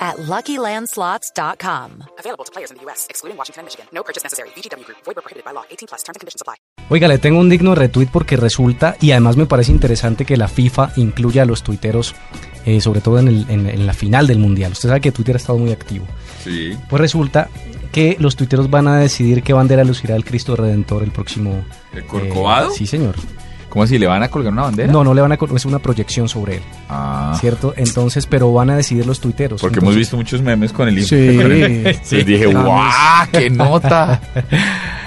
at LuckyLandSlots.com. Available to players in the U.S., excluding Washington and Michigan. No purchase necessary. VGW Group. Void prohibited by law. 18 plus. Terms and conditions apply. Oiga, le tengo un digno retweet porque resulta, y además me parece interesante que la FIFA incluya a los tuiteros, eh, sobre todo en, el- en- en la final del Mundial. Usted sabe que Twitter ha estado muy activo. Sí. Pues resulta que los tuiteros van a decidir qué bandera lucirá el Cristo Redentor el próximo... ¿El Corcovado? eh, sí, señor. ¿Cómo así? ¿Le van a colgar una bandera? No, no le van a... col- Es una proyección sobre él, Ah. ¿cierto? Entonces, pero van a decidir los tuiteros. Porque hemos visto muchos memes con el Sí. con el- Entonces dije. ¡guau! ¡Qué nota!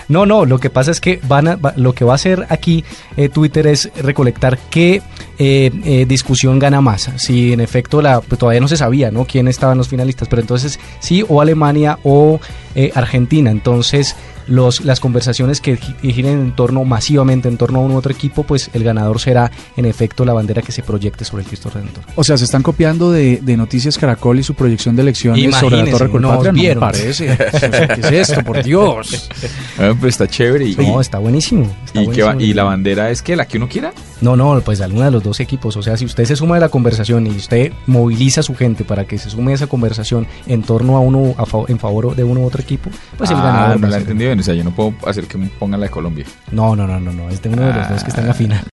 No, no, lo que pasa es que van a, va- lo que va a hacer aquí eh, Twitter es recolectar qué eh, eh, discusión gana más. Si en efecto la pues, todavía no se sabía, ¿no? Quién estaban los finalistas, pero entonces sí o Alemania o eh, Argentina. Entonces los las conversaciones que gi- giren en torno masivamente en torno a un u otro equipo, pues el ganador será en efecto la bandera que se proyecte sobre el Cristo Redentor. O sea, se están copiando de, de Noticias Caracol y su proyección de elecciones sobre la Torre Colpatria. No me parece. ¿Qué es esto, por Dios? Ah, pues está chévere. ¿Y, No, está buenísimo. está y, va- la bandera es que la que uno quiera? No, no, pues alguno de los dos equipos. O sea, si usted se suma de la conversación y usted moviliza a su gente para que se sume a esa conversación en torno a uno, a fa- en favor de uno u otro equipo, pues el ah, ganador. no la he O sea, yo no puedo hacer que me pongan la de Colombia. No, no, no, no, no. Es de uno de los dos que está en la final.